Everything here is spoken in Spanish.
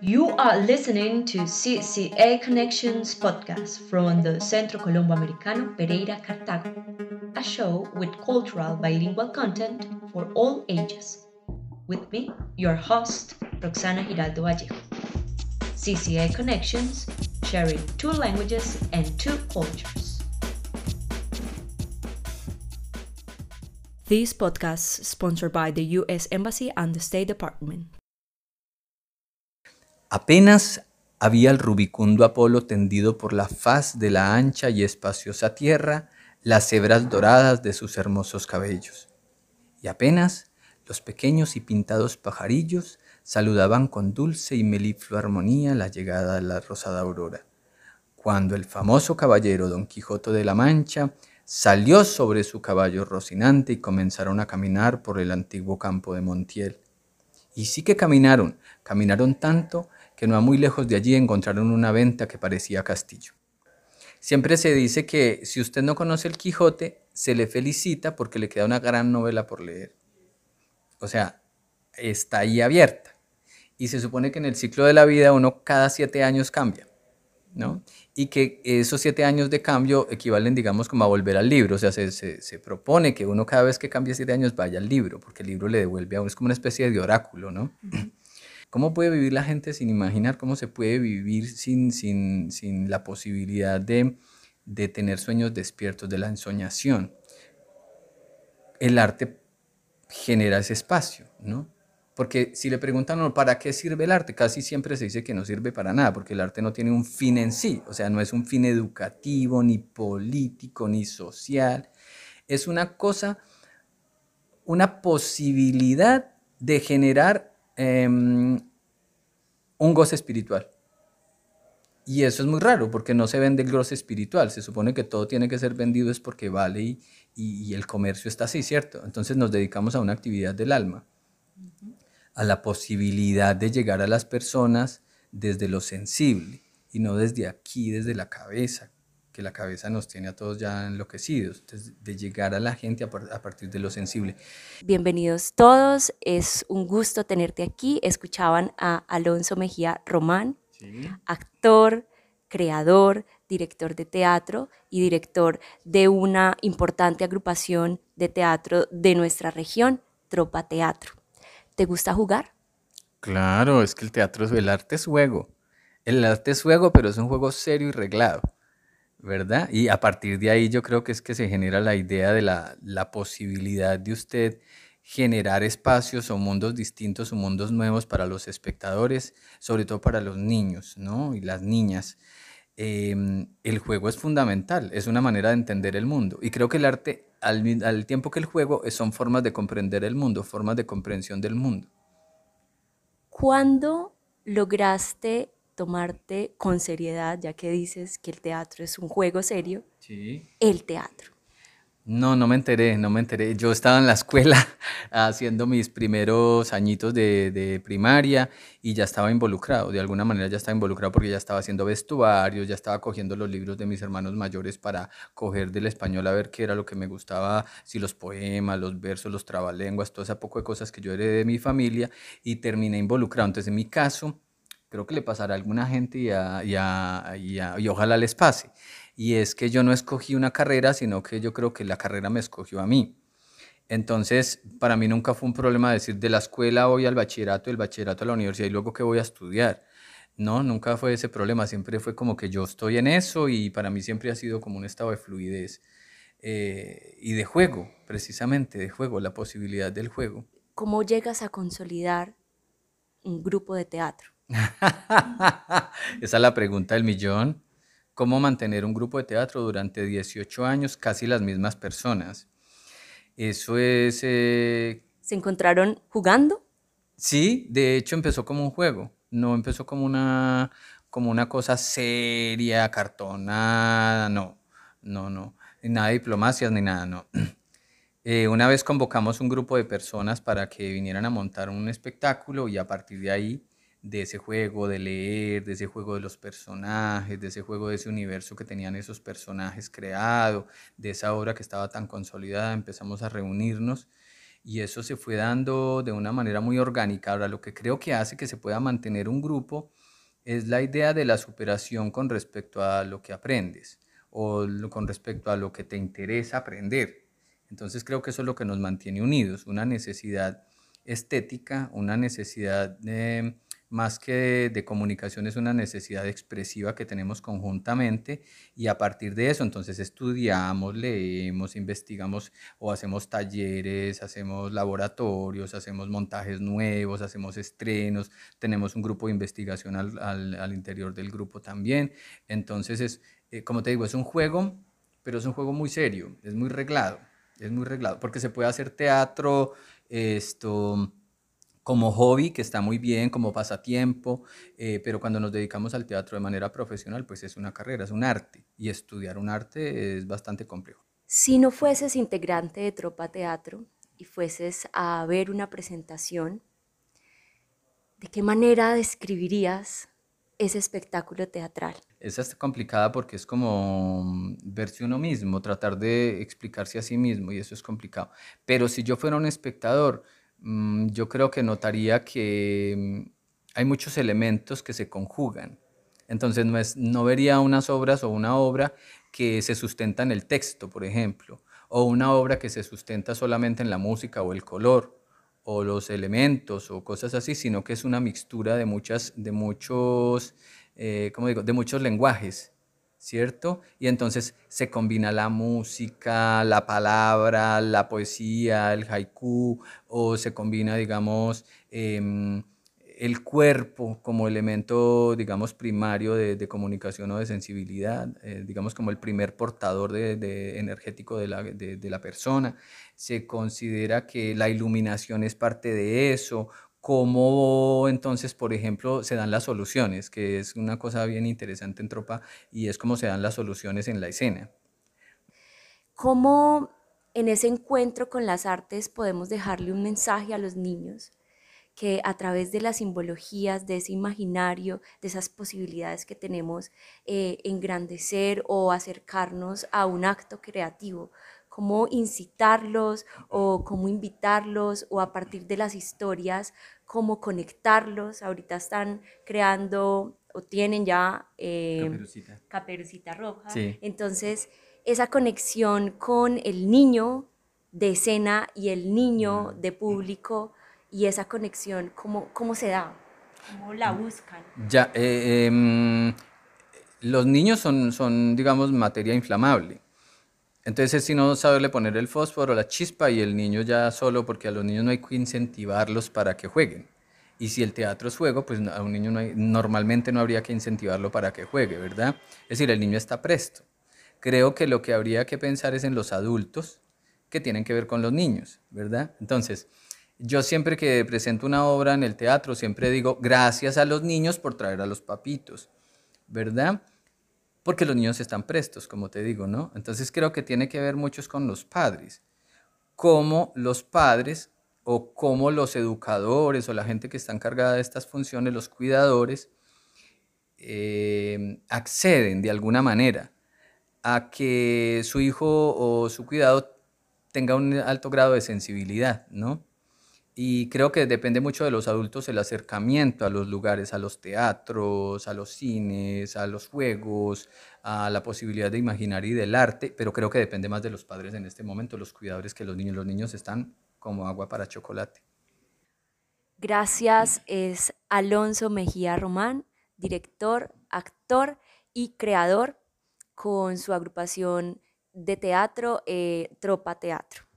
You are listening to CCA Connections podcast from the Centro Colombo Americano Pereira Cartago, a show with cultural bilingual content for all ages. With me, your host, Roxana Giraldo Vallejo. CCA Connections, sharing two languages and two cultures. This podcast sponsored by the U.S. Embassy and the State Department. Apenas había el rubicundo Apolo tendido por la faz de la ancha y espaciosa tierra las hebras doradas de sus hermosos cabellos. Y apenas los pequeños y pintados pajarillos saludaban con dulce y meliflua armonía la llegada de la rosada aurora, cuando el famoso caballero Don Quijote de la Mancha salió sobre su caballo rocinante y comenzaron a caminar por el antiguo campo de Montiel. Y sí que caminaron, caminaron tanto que no a muy lejos de allí encontraron una venta que parecía castillo. Siempre se dice que si usted no conoce el Quijote, se le felicita porque le queda una gran novela por leer. O sea, está ahí abierta. Y se supone que en el ciclo de la vida uno cada siete años cambia, ¿no? Y que esos siete años de cambio equivalen, digamos, como a volver al libro. O sea, se, se, propone que uno cada vez que cambie siete años vaya al libro, porque el libro le devuelve a uno, es como una especie de oráculo, ¿no? ¿Cómo puede vivir la gente sin imaginar cómo se puede vivir sin, sin, sin la posibilidad de, de tener sueños despiertos, de la ensoñación? El arte genera ese espacio, ¿no? Porque si le preguntan para qué sirve el arte, casi siempre se dice que no sirve para nada, porque el arte no tiene un fin en sí, o sea, no es un fin educativo, ni político, ni social. Es una cosa, una posibilidad de generar Em, un goce espiritual. Y eso es muy raro porque no se vende el goce espiritual. Se supone que todo tiene que ser vendido es porque vale y, y, el comercio está así, ¿cierto? Entonces nos dedicamos a una actividad del alma, a la posibilidad de llegar a las personas desde lo sensible y no desde aquí, desde la cabeza, que la cabeza nos tiene a todos ya enloquecidos, de llegar a la gente a, partir de lo sensible. Bienvenidos todos, es un gusto tenerte aquí. Escuchaban a Alonso Mejía Román, actor, creador, director de teatro y director de una importante agrupación de teatro de nuestra región, Tropa Teatro. ¿Te gusta jugar? Claro, es que el teatro, el arte es juego. El arte es juego, pero es un juego serio y reglado. ¿verdad? Y a partir de ahí yo creo que es que se genera la idea de la, la posibilidad de usted generar espacios o mundos distintos o mundos nuevos para los espectadores, sobre todo para los niños ¿no? y las niñas. Em, el juego es fundamental, es una manera de entender el mundo. Y creo que el arte, al, al tiempo que el juego, son formas de comprender el mundo, formas de comprensión del mundo. ¿Cuándo lograste tomarte con seriedad, ya que dices que el teatro es un juego serio, el teatro. No, no me enteré, no me enteré. Yo estaba en la escuela haciendo mis primeros añitos de, primaria y ya estaba involucrado, de alguna manera ya estaba involucrado porque ya estaba haciendo vestuarios, ya estaba cogiendo los libros de mis hermanos mayores para coger del español a ver qué era lo que me gustaba, si los poemas, los versos, los trabalenguas, todo ese poco de cosas que yo heredé de mi familia y terminé involucrado. Entonces, en mi caso, creo que le pasará a alguna gente y, y, ojalá les pase. Y es que yo no escogí una carrera, sino que yo creo que la carrera me escogió a mí. Entonces, para mí nunca fue un problema decir de la escuela voy al bachillerato, del bachillerato a la universidad y luego qué voy a estudiar. No, nunca fue ese problema, siempre fue como que yo estoy en eso y para mí siempre ha sido como un estado de fluidez eh, y de juego, precisamente, de juego, la posibilidad del juego. ¿Cómo llegas a consolidar un grupo de teatro? Esa es la pregunta del millón. ¿Cómo mantener un grupo de teatro durante 18 años, casi las mismas personas? Eso es... Eh, ¿Se encontraron jugando? Sí, de hecho empezó como un juego, no empezó como una, como una cosa seria, cartonada, no, no, no, ni nada de diplomacias ni nada, no. Eh, una vez convocamos un grupo de personas para que vinieran a montar un espectáculo y a partir de ahí de ese juego de leer, de ese juego de los personajes, de ese juego de ese universo que tenían esos personajes creados, de esa obra que estaba tan consolidada, empezamos a reunirnos y eso se fue dando de una manera muy orgánica. Ahora, lo que creo que hace que se pueda mantener un grupo es la idea de la superación con respecto a lo que aprendes o con respecto a lo que te interesa aprender. Entonces creo que eso es lo que nos mantiene unidos, una necesidad estética, una necesidad de más que de, comunicación es una necesidad expresiva que tenemos conjuntamente y a partir de eso entonces estudiamos, leemos, investigamos o hacemos talleres, hacemos laboratorios, hacemos montajes nuevos, hacemos estrenos, tenemos un grupo de investigación al, interior del grupo también. Entonces es, eh, como te digo, es un juego, pero es un juego muy serio, es muy reglado, es muy reglado, porque se puede hacer teatro, esto como hobby, que está muy bien, como pasatiempo, eh, pero cuando nos dedicamos al teatro de manera profesional, pues es una carrera, es un arte, y estudiar un arte es bastante complejo. Si no fueses integrante de Tropa Teatro y fueses a ver una presentación, ¿de qué manera describirías ese espectáculo teatral? Esa está complicada porque es como mm, verse uno mismo, tratar de explicarse a sí mismo, y eso es complicado. Pero si yo fuera un espectador, yo creo que notaría que mm, hay muchos elementos que se conjugan. Entonces no, es, no vería unas obras o una obra que se sustenta en el texto, por ejemplo, o una obra que se sustenta solamente en la música o el color o los elementos o cosas así, sino que es una mixtura de muchas, de muchos, eh, digo? De muchos lenguajes ¿cierto? Y entonces se combina la música, la palabra, la poesía, el haiku, o se combina, digamos, em, el cuerpo como elemento, digamos, primario de, comunicación o de sensibilidad, eh, digamos, como el primer portador de, energético de la, de la persona. Se considera que la iluminación es parte de eso, cómo entonces, por ejemplo, se dan las soluciones, que es una cosa bien interesante en Tropa, y es cómo se dan las soluciones en la escena. ¿Cómo en ese encuentro con las artes podemos dejarle un mensaje a los niños que a través de las simbologías, de ese imaginario, de esas posibilidades que tenemos, eh, engrandecer o acercarnos a un acto creativo, cómo incitarlos o cómo invitarlos o a partir de las historias, cómo conectarlos. Ahorita están creando o tienen ya eh, caperucita. roja. Entonces, esa conexión con el niño de escena y el niño mm. de público y esa conexión, ¿cómo, cómo se da? ¿Cómo la buscan? Ya, eh, em, los niños son, son, digamos, materia inflamable. Entonces, si no saberle poner el fósforo, la chispa y el niño ya solo, porque a los niños no hay que incentivarlos para que jueguen. Y si el teatro es juego, pues a un niño no normalmente no habría que incentivarlo para que juegue, ¿verdad? Es decir, el niño está presto. Creo que lo que habría que pensar es en los adultos que tienen que ver con los niños, ¿verdad? Entonces, yo siempre que presento una obra en el teatro, siempre digo, gracias a los niños por traer a los papitos, ¿verdad? Porque los niños están prestos, como te digo, ¿no? Entonces creo que tiene que ver mucho con los padres, cómo los padres o cómo los educadores o la gente que está encargada de estas funciones, los cuidadores, eh, acceden de alguna manera a que su hijo o su cuidado tenga un alto grado de sensibilidad, ¿no? Y creo que depende mucho de los adultos el acercamiento a los lugares, a los teatros, a los cines, a los juegos, a la posibilidad de imaginar y del arte, pero creo que depende más de los padres en este momento, los cuidadores que los niños. Los niños están como agua para chocolate. Gracias, es Alonso Mejía Román, director, actor y creador con su agrupación de teatro, eh, Tropa Teatro.